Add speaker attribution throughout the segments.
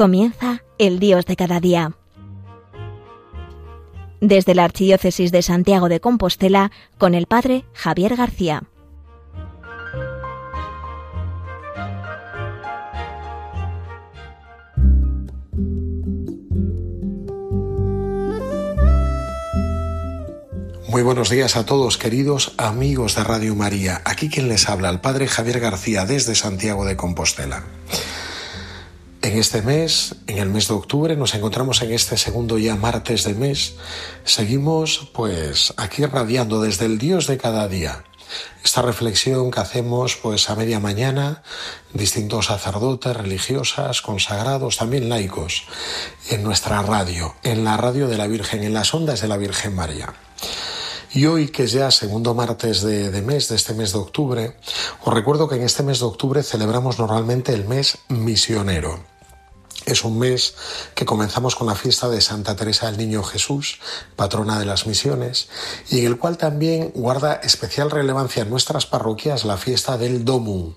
Speaker 1: Comienza el Dios de cada día. Desde la Archidiócesis de Santiago de Compostela, con el Padre Javier García.
Speaker 2: Muy buenos días a todos, queridos amigos de Radio María. Aquí quien les habla, el Padre Javier García, desde Santiago de Compostela. En este mes, en el mes de octubre, nos encontramos en este segundo ya martes de mes. Seguimos pues aquí radiando desde el Dios de cada día. Esta reflexión que hacemos pues a media mañana, distintos sacerdotes, religiosas, consagrados, también laicos, en nuestra radio, en la radio de la Virgen, en las ondas de la Virgen María. Y hoy, que es ya segundo martes de, de, mes, de este mes de octubre, os recuerdo que en este mes de octubre celebramos normalmente el mes misionero. Es un mes que comenzamos con la fiesta de Santa Teresa del Niño Jesús, patrona de las misiones, y en el cual también guarda especial relevancia en nuestras parroquias la fiesta del Domum,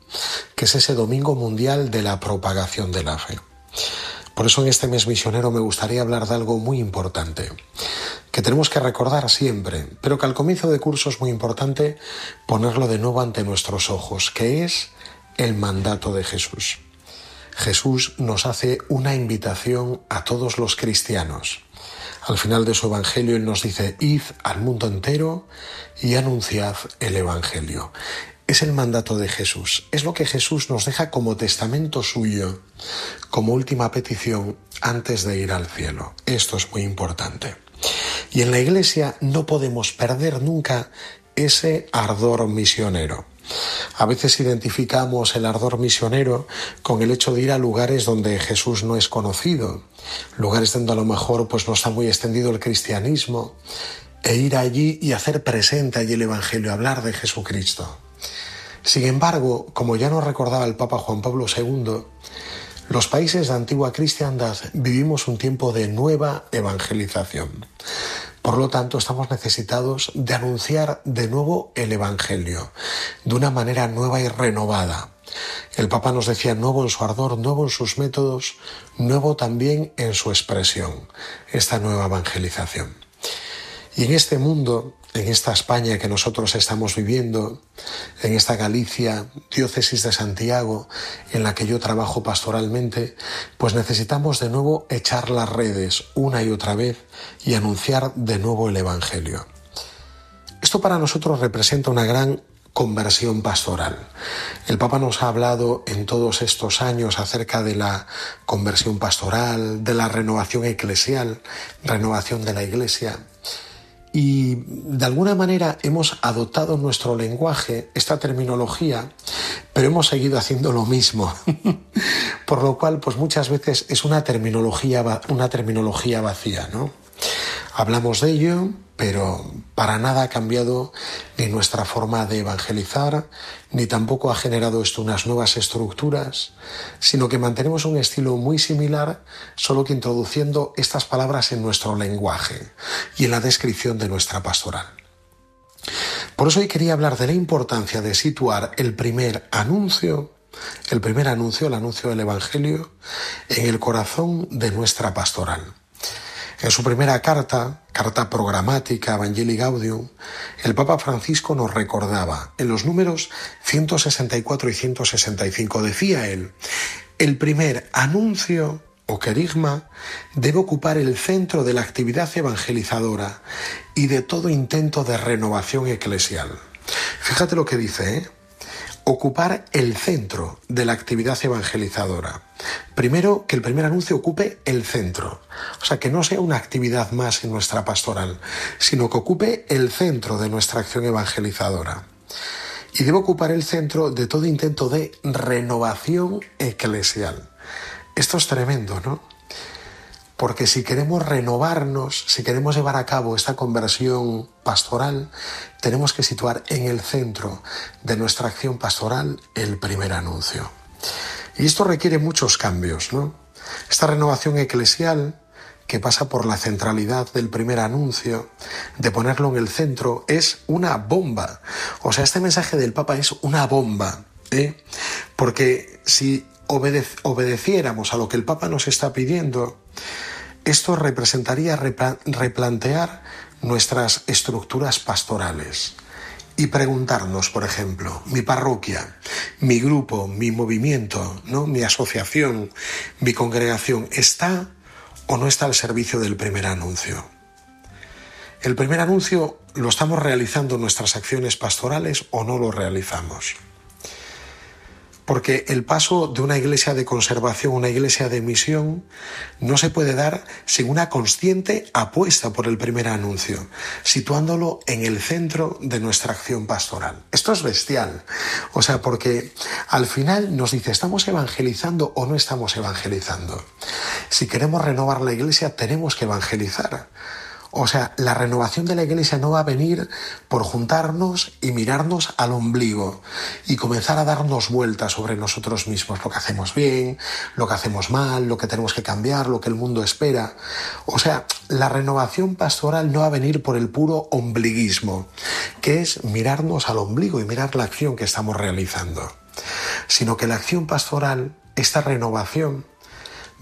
Speaker 2: que es ese Domingo Mundial de la Propagación de la Fe. Por eso en este mes misionero me gustaría hablar de algo muy importante, que tenemos que recordar siempre, pero que al comienzo de curso es muy importante ponerlo de nuevo ante nuestros ojos, que es el mandato de Jesús. Jesús nos hace una invitación a todos los cristianos. Al final de su Evangelio Él nos dice, id al mundo entero y anunciad el Evangelio. Es el mandato de Jesús, es lo que Jesús nos deja como testamento suyo, como última petición antes de ir al cielo. Esto es muy importante. Y en la Iglesia no podemos perder nunca ese ardor misionero. A veces identificamos el ardor misionero con el hecho de ir a lugares donde Jesús no es conocido, lugares donde a lo mejor pues no está muy extendido el cristianismo, e ir allí y hacer presente allí el Evangelio, hablar de Jesucristo. Sin embargo, como ya nos recordaba el Papa Juan Pablo II, los países de antigua cristiandad vivimos un tiempo de nueva evangelización. Por lo tanto, estamos necesitados de anunciar de nuevo el Evangelio, de una manera nueva y renovada. El Papa nos decía nuevo en su ardor, nuevo en sus métodos, nuevo también en su expresión, esta nueva evangelización. Y en este mundo, en esta España que nosotros estamos viviendo, en esta Galicia, diócesis de Santiago, en la que yo trabajo pastoralmente, pues necesitamos de nuevo echar las redes una y otra vez y anunciar de nuevo el Evangelio. Esto para nosotros representa una gran conversión pastoral. El Papa nos ha hablado en todos estos años acerca de la conversión pastoral, de la renovación eclesial, renovación de la Iglesia. Y de alguna manera hemos adoptado nuestro lenguaje, esta terminología, pero hemos seguido haciendo lo mismo. Por lo cual, pues muchas veces es una terminología, una terminología vacía, ¿no? Hablamos de ello, pero para nada ha cambiado ni nuestra forma de evangelizar, ni tampoco ha generado esto unas nuevas estructuras, sino que mantenemos un estilo muy similar, solo que introduciendo estas palabras en nuestro lenguaje y en la descripción de nuestra pastoral. Por eso hoy quería hablar de la importancia de situar el primer anuncio, el primer anuncio, el anuncio del Evangelio, en el corazón de nuestra pastoral. En su primera carta, carta programática Evangelii Gaudium, el Papa Francisco nos recordaba en los números 164 y 165, decía él, el primer anuncio o querigma debe ocupar el centro de la actividad evangelizadora y de todo intento de renovación eclesial. Fíjate lo que dice, ¿eh? Ocupar el centro de la actividad evangelizadora. Primero, que el primer anuncio ocupe el centro, o sea, que no sea una actividad más en nuestra pastoral, sino que ocupe el centro de nuestra acción evangelizadora. Y debe ocupar el centro de todo intento de renovación eclesial. Esto es tremendo, ¿no? Porque si queremos renovarnos, si queremos llevar a cabo esta conversión pastoral, tenemos que situar en el centro de nuestra acción pastoral el primer anuncio. Y esto requiere muchos cambios, ¿no? Esta renovación eclesial que pasa por la centralidad del primer anuncio, de ponerlo en el centro, es una bomba. O sea, este mensaje del Papa es una bomba, ¿eh? Porque si obedeciéramos a lo que el Papa nos está pidiendo, esto representaría replantear nuestras estructuras pastorales y preguntarnos, por ejemplo, mi parroquia, mi grupo, mi movimiento, ¿no? mi asociación, mi congregación, ¿está o no está al servicio del primer anuncio? El primer anuncio lo estamos realizando nuestras acciones pastorales o no lo realizamos. Porque el paso de una iglesia de conservación a una iglesia de misión no se puede dar sin una consciente apuesta por el primer anuncio, situándolo en el centro de nuestra acción pastoral. Esto es bestial. O sea, porque al final nos dice, ¿estamos evangelizando o no estamos evangelizando? Si queremos renovar la iglesia, tenemos que evangelizar. O sea, la renovación de la iglesia no va a venir por juntarnos y mirarnos al ombligo y comenzar a darnos vueltas sobre nosotros mismos, lo que hacemos bien, lo que hacemos mal, lo que tenemos que cambiar, lo que el mundo espera. O sea, la renovación pastoral no va a venir por el puro ombliguismo, que es mirarnos al ombligo y mirar la acción que estamos realizando, sino que la acción pastoral, esta renovación,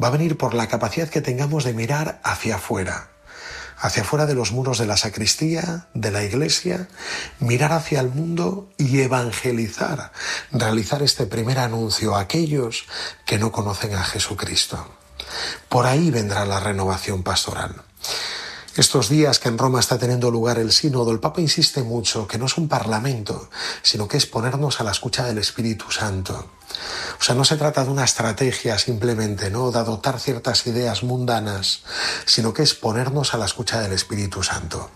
Speaker 2: va a venir por la capacidad que tengamos de mirar hacia afuera hacia fuera de los muros de la sacristía, de la iglesia, mirar hacia el mundo y evangelizar, realizar este primer anuncio a aquellos que no conocen a Jesucristo. Por ahí vendrá la renovación pastoral. Estos días que en Roma está teniendo lugar el sínodo, el Papa insiste mucho que no es un parlamento, sino que es ponernos a la escucha del Espíritu Santo. O sea, no se trata de una estrategia simplemente, ¿no? De adoptar ciertas ideas mundanas, sino que es ponernos a la escucha del Espíritu Santo.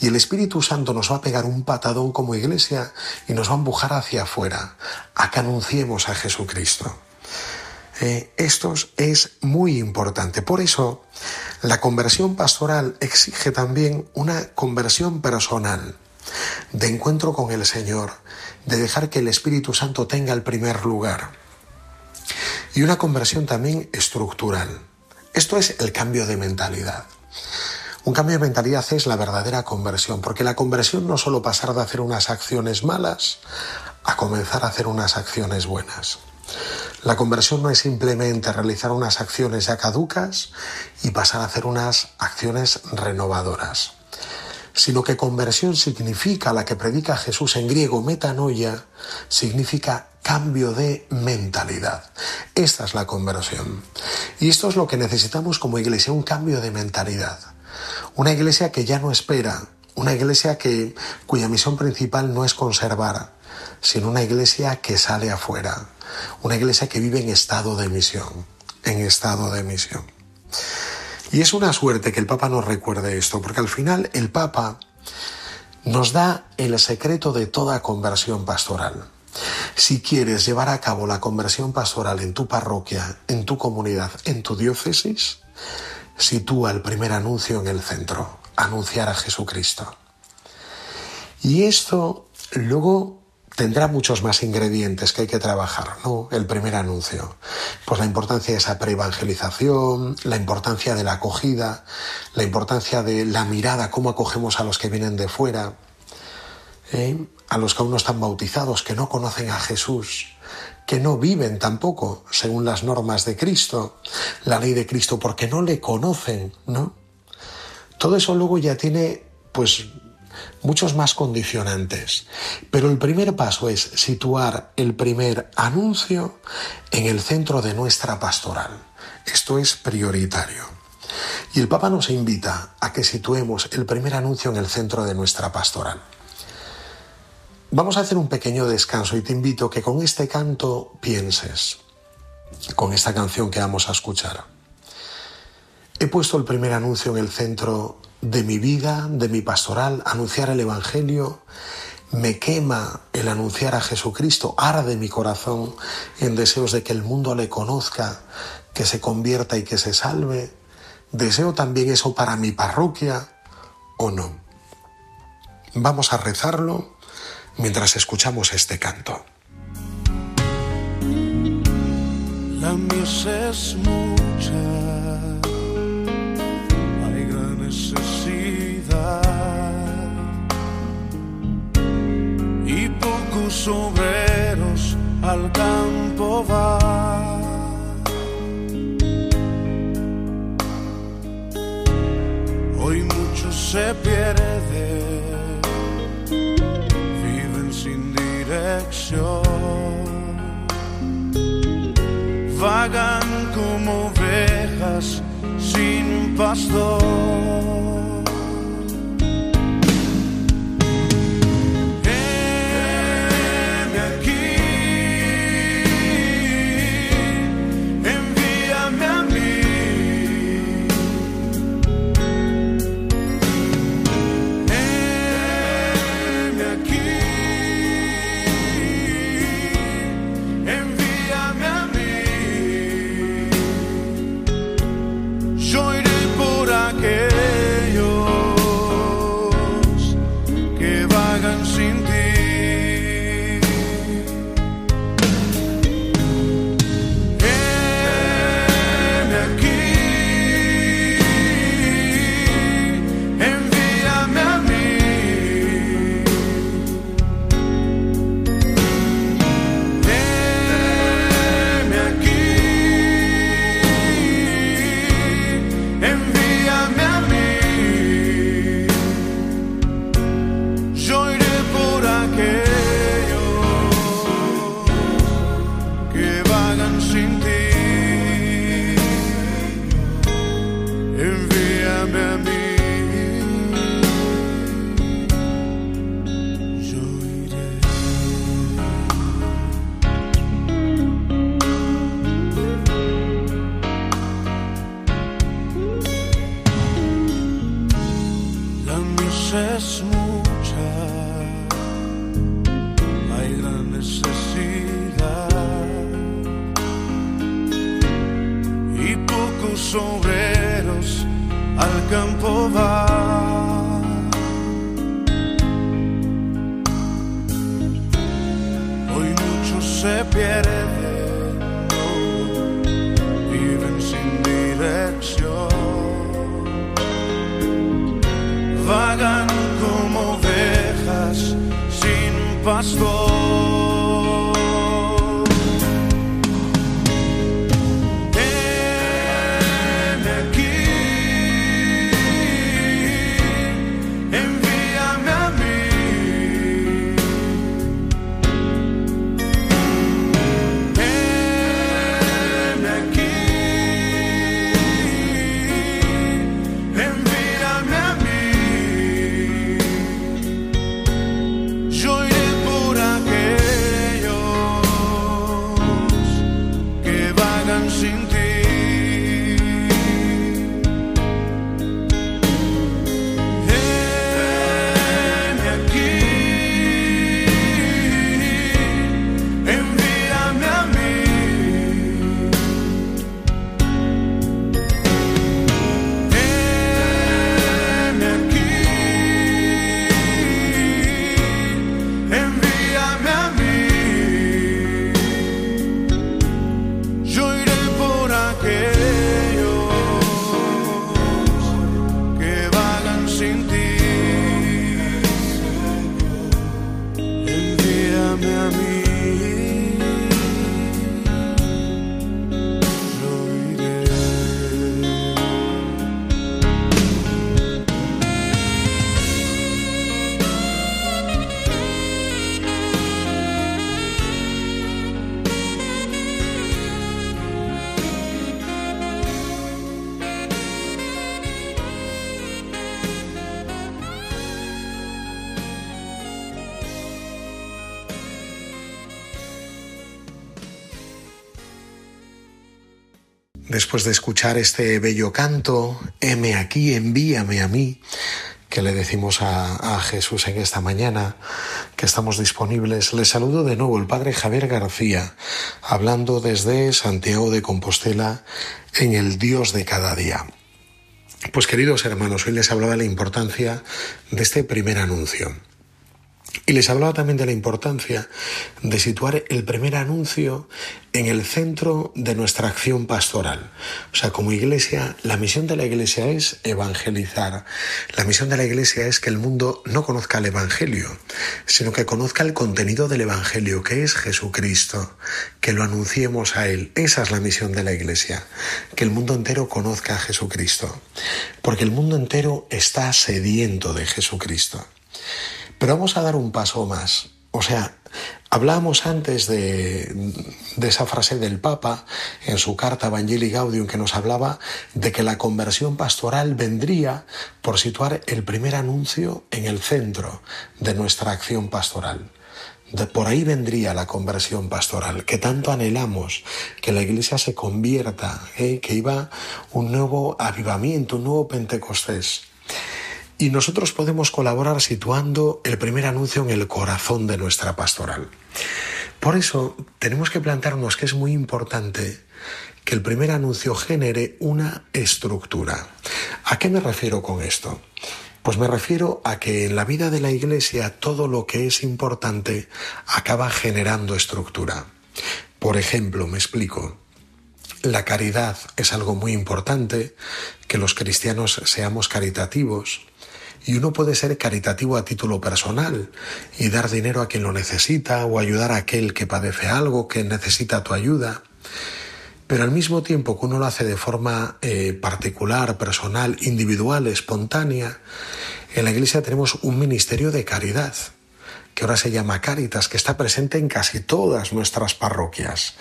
Speaker 2: Y el Espíritu Santo nos va a pegar un patadón como iglesia y nos va a empujar hacia afuera, a que anunciemos a Jesucristo. Eh, esto es muy importante. Por eso, la conversión pastoral exige también una conversión personal, de encuentro con el Señor, de dejar que el Espíritu Santo tenga el primer lugar. Y una conversión también estructural. Esto es el cambio de mentalidad. Un cambio de mentalidad es la verdadera conversión, porque la conversión no es solo pasar de hacer unas acciones malas a comenzar a hacer unas acciones buenas. La conversión no es simplemente realizar unas acciones ya caducas y pasar a hacer unas acciones renovadoras, sino que conversión significa, la que predica Jesús en griego, metanoia, significa cambio de mentalidad. Esta es la conversión. Y esto es lo que necesitamos como iglesia, un cambio de mentalidad. Una iglesia que ya no espera, una iglesia que, cuya misión principal no es conservar, sino una iglesia que sale afuera, una iglesia que vive en estado de misión, en estado de misión. Y es una suerte que el Papa nos recuerde esto, porque al final el Papa nos da el secreto de toda conversión pastoral. Si quieres llevar a cabo la conversión pastoral en tu parroquia, en tu comunidad, en tu diócesis, sitúa el primer anuncio en el centro, anunciar a Jesucristo. Y esto luego tendrá muchos más ingredientes que hay que trabajar, ¿no? El primer anuncio. Pues la importancia de esa preevangelización, la importancia de la acogida, la importancia de la mirada, cómo acogemos a los que vienen de fuera, ¿eh? a los que aún no están bautizados, que no conocen a Jesús, que no viven tampoco según las normas de Cristo, la ley de Cristo, porque no le conocen, ¿no? Todo eso luego ya tiene, pues, muchos más condicionantes. Pero el primer paso es situar el primer anuncio en el centro de nuestra pastoral. Esto es prioritario. Y el Papa nos invita a que situemos el primer anuncio en el centro de nuestra pastoral. Vamos a hacer un pequeño descanso y te invito a que con este canto pienses, con esta canción que vamos a escuchar. He puesto el primer anuncio en el centro de mi vida, de mi pastoral, anunciar el Evangelio, me quema el anunciar a Jesucristo, arde mi corazón en deseos de que el mundo le conozca, que se convierta y que se salve. ¿Deseo también eso para mi parroquia o no? Vamos a rezarlo mientras escuchamos este canto.
Speaker 3: La es mucha sus obreros al campo va. Hoy muchos se pierden, viven sin dirección, vagan como ovejas sin pastor. was.
Speaker 2: Después de escuchar este bello canto, heme aquí, envíame a mí, que le decimos a, Jesús en esta mañana, que estamos disponibles, le saludo de nuevo el Padre Javier García, hablando desde Santiago de Compostela en el Dios de cada día. Pues queridos hermanos, hoy les hablaba de la importancia de este primer anuncio. Y les hablaba también de la importancia de situar el primer anuncio en el centro de nuestra acción pastoral. O sea, como iglesia, la misión de la iglesia es evangelizar. La misión de la iglesia es que el mundo no conozca el Evangelio, sino que conozca el contenido del Evangelio, que es Jesucristo, que lo anunciemos a Él. Esa es la misión de la iglesia, que el mundo entero conozca a Jesucristo, porque el mundo entero está sediento de Jesucristo. Pero vamos a dar un paso más. O sea, hablábamos antes de, esa frase del Papa en su carta Evangelii Gaudium que nos hablaba de que la conversión pastoral vendría por situar el primer anuncio en el centro de nuestra acción pastoral. De por ahí vendría la conversión pastoral, que tanto anhelamos que la iglesia se convierta, ¿eh? que iba un nuevo avivamiento, un nuevo Pentecostés. Y nosotros podemos colaborar situando el primer anuncio en el corazón de nuestra pastoral. Por eso tenemos que plantearnos que es muy importante que el primer anuncio genere una estructura. ¿A qué me refiero con esto? Pues me refiero a que en la vida de la Iglesia todo lo que es importante acaba generando estructura. Por ejemplo, me explico. La caridad es algo muy importante, que los cristianos seamos caritativos, y uno puede ser caritativo a título personal y dar dinero a quien lo necesita o ayudar a aquel que padece algo, que necesita tu ayuda. Pero al mismo tiempo que uno lo hace de forma eh, particular, personal, individual, espontánea, en la Iglesia tenemos un ministerio de caridad, que ahora se llama Caritas, que está presente en casi todas nuestras parroquias.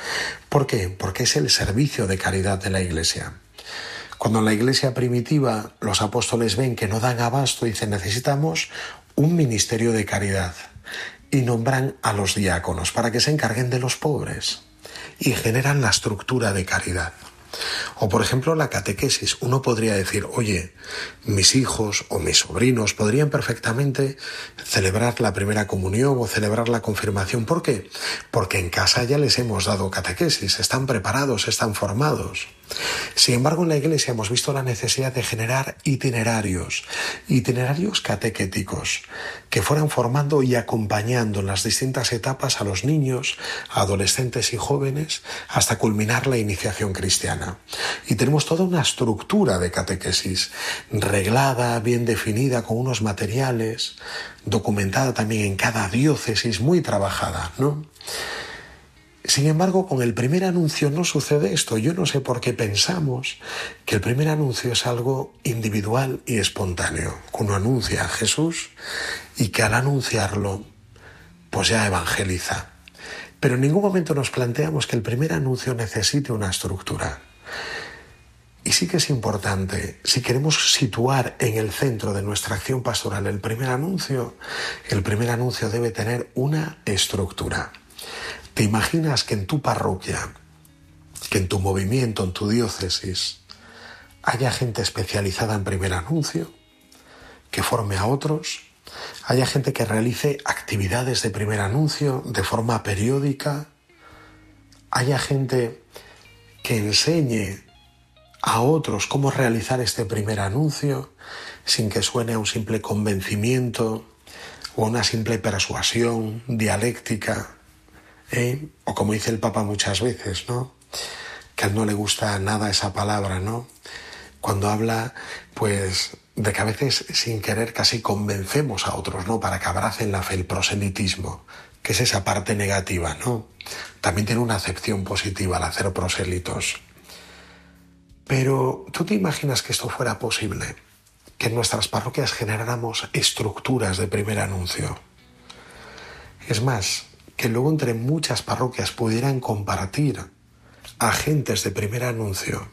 Speaker 2: ¿Por qué? Porque es el servicio de caridad de la Iglesia. Cuando en la iglesia primitiva los apóstoles ven que no dan abasto, dicen necesitamos un ministerio de caridad y nombran a los diáconos para que se encarguen de los pobres y generan la estructura de caridad. O por ejemplo la catequesis. Uno podría decir, oye, mis hijos o mis sobrinos podrían perfectamente celebrar la primera comunión o celebrar la confirmación. ¿Por qué? Porque en casa ya les hemos dado catequesis, están preparados, están formados. Sin embargo, en la Iglesia hemos visto la necesidad de generar itinerarios, itinerarios catequéticos, que fueran formando y acompañando en las distintas etapas a los niños, adolescentes y jóvenes, hasta culminar la iniciación cristiana. Y tenemos toda una estructura de catequesis, reglada, bien definida, con unos materiales, documentada también en cada diócesis, muy trabajada, ¿no? Sin embargo, con el primer anuncio no sucede esto. Yo no sé por qué pensamos que el primer anuncio es algo individual y espontáneo. Uno anuncia a Jesús y que al anunciarlo, pues ya evangeliza. Pero en ningún momento nos planteamos que el primer anuncio necesite una estructura. Y sí que es importante, si queremos situar en el centro de nuestra acción pastoral el primer anuncio, el primer anuncio debe tener una estructura. ¿Te imaginas que en tu parroquia, que en tu movimiento, en tu diócesis, haya gente especializada en primer anuncio, que forme a otros, haya gente que realice actividades de primer anuncio de forma periódica, haya gente que enseñe a otros cómo realizar este primer anuncio sin que suene a un simple convencimiento o una simple persuasión dialéctica, ¿eh? o como dice el Papa muchas veces, ¿no? Que a él no le gusta nada esa palabra, ¿no? Cuando habla, pues, de que a veces sin querer casi convencemos a otros, ¿no? Para que abracen la fe, el proselitismo, que es esa parte negativa, ¿no? También tiene una acepción positiva al hacer prosélitos. Pero tú te imaginas que esto fuera posible, que en nuestras parroquias generáramos estructuras de primer anuncio. Es más, que luego entre muchas parroquias pudieran compartir agentes de primer anuncio.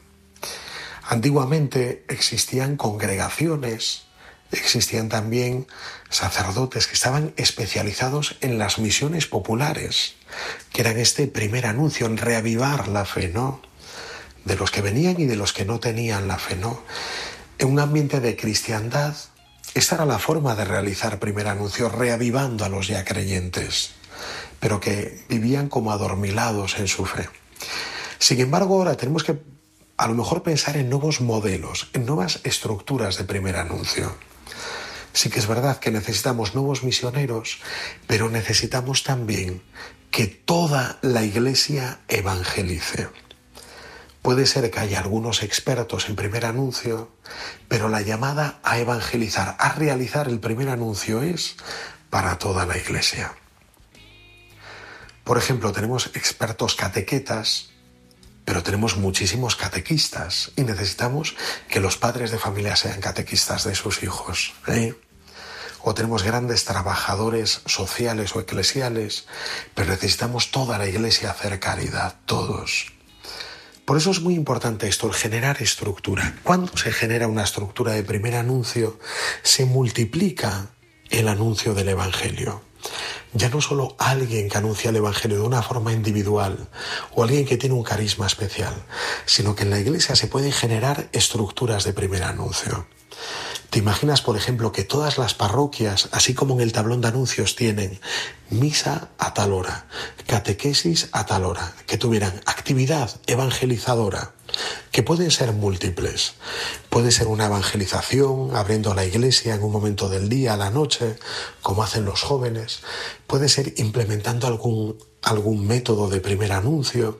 Speaker 2: Antiguamente existían congregaciones, existían también sacerdotes que estaban especializados en las misiones populares, que eran este primer anuncio, en reavivar la fe, ¿no? De los que venían y de los que no tenían la fe, ¿no? En un ambiente de cristiandad, esta era la forma de realizar primer anuncio, reavivando a los ya creyentes pero que vivían como adormilados en su fe. Sin embargo, ahora tenemos que a lo mejor pensar en nuevos modelos, en nuevas estructuras de primer anuncio. Sí que es verdad que necesitamos nuevos misioneros, pero necesitamos también que toda la iglesia evangelice. Puede ser que haya algunos expertos en primer anuncio, pero la llamada a evangelizar, a realizar el primer anuncio es para toda la iglesia. Por ejemplo, tenemos expertos catequetas, pero tenemos muchísimos catequistas y necesitamos que los padres de familia sean catequistas de sus hijos. ¿eh? O tenemos grandes trabajadores sociales o eclesiales, pero necesitamos toda la iglesia hacer caridad, todos. Por eso es muy importante esto, el generar estructura. Cuando se genera una estructura de primer anuncio, se multiplica el anuncio del Evangelio ya no solo alguien que anuncia el Evangelio de una forma individual o alguien que tiene un carisma especial, sino que en la iglesia se pueden generar estructuras de primer anuncio. ¿Te imaginas, por ejemplo, que todas las parroquias, así como en el tablón de anuncios, tienen misa a tal hora, catequesis a tal hora, que tuvieran actividad evangelizadora, que pueden ser múltiples? Puede ser una evangelización, abriendo la iglesia en un momento del día, a la noche, como hacen los jóvenes. Puede ser implementando algún algún método de primer anuncio,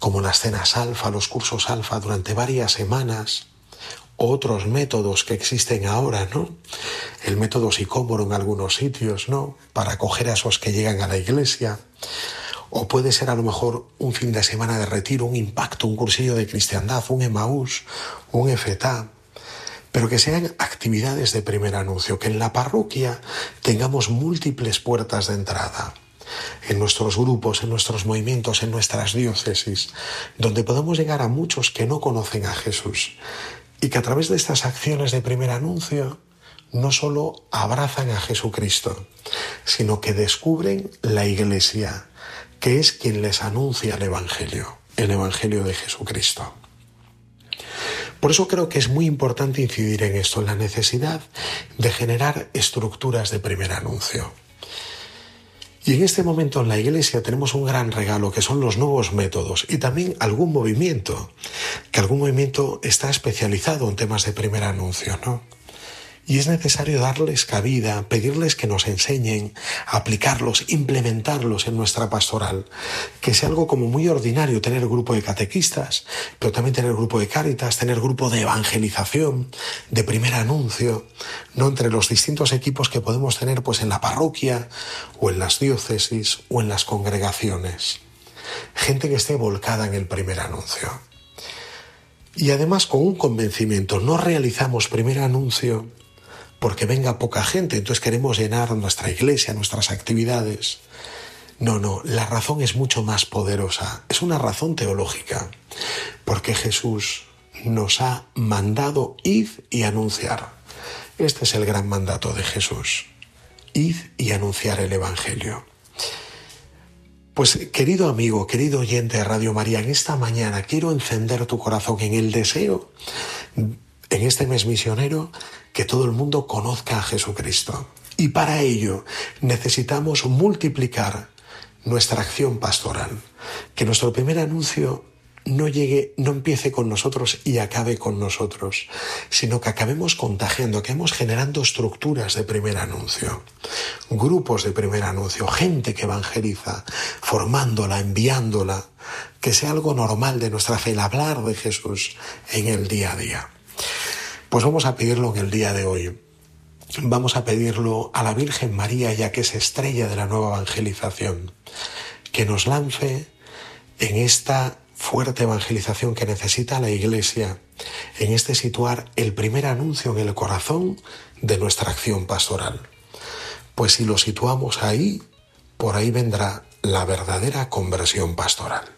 Speaker 2: como las cenas alfa, los cursos alfa durante varias semanas, otros métodos que existen ahora, ¿no? El método psicómoro en algunos sitios, ¿no? Para acoger a esos que llegan a la iglesia. O puede ser a lo mejor un fin de semana de retiro, un impacto, un cursillo de cristiandad, un Emaús, un FTA. Pero que sean actividades de primer anuncio, que en la parroquia tengamos múltiples puertas de entrada en nuestros grupos, en nuestros movimientos, en nuestras diócesis, donde podamos llegar a muchos que no conocen a Jesús y que a través de estas acciones de primer anuncio no solo abrazan a Jesucristo, sino que descubren la Iglesia, que es quien les anuncia el Evangelio, el Evangelio de Jesucristo. Por eso creo que es muy importante incidir en esto, en la necesidad de generar estructuras de primer anuncio. Y en este momento en la Iglesia tenemos un gran regalo que son los nuevos métodos y también algún movimiento, que algún movimiento está especializado en temas de primer anuncio, ¿no? Y es necesario darles cabida, pedirles que nos enseñen, aplicarlos, implementarlos en nuestra pastoral. Que sea algo como muy ordinario tener grupo de catequistas, pero también tener grupo de cáritas, tener grupo de evangelización, de primer anuncio, no entre los distintos equipos que podemos tener pues en la parroquia o en las diócesis o en las congregaciones. Gente que esté volcada en el primer anuncio. Y además con un convencimiento, no realizamos primer anuncio porque venga poca gente, entonces queremos llenar nuestra iglesia, nuestras actividades. No, no, la razón es mucho más poderosa, es una razón teológica, porque Jesús nos ha mandado id y anunciar. Este es el gran mandato de Jesús, id y anunciar el Evangelio. Pues querido amigo, querido oyente de Radio María, en esta mañana quiero encender tu corazón en el deseo, en este mes misionero, que todo el mundo conozca a Jesucristo. Y para ello necesitamos multiplicar nuestra acción pastoral. Que nuestro primer anuncio no llegue, no empiece con nosotros y acabe con nosotros, sino que acabemos contagiando, acabemos generando estructuras de primer anuncio, grupos de primer anuncio, gente que evangeliza, formándola, enviándola, que sea algo normal de nuestra fe, el hablar de Jesús en el día a día. Pues vamos a pedirlo en el día de hoy. Vamos a pedirlo a la Virgen María, ya que es estrella de la nueva evangelización, que nos lance en esta fuerte evangelización que necesita la Iglesia, en este situar el primer anuncio en el corazón de nuestra acción pastoral. Pues si lo situamos ahí, por ahí vendrá la verdadera conversión pastoral.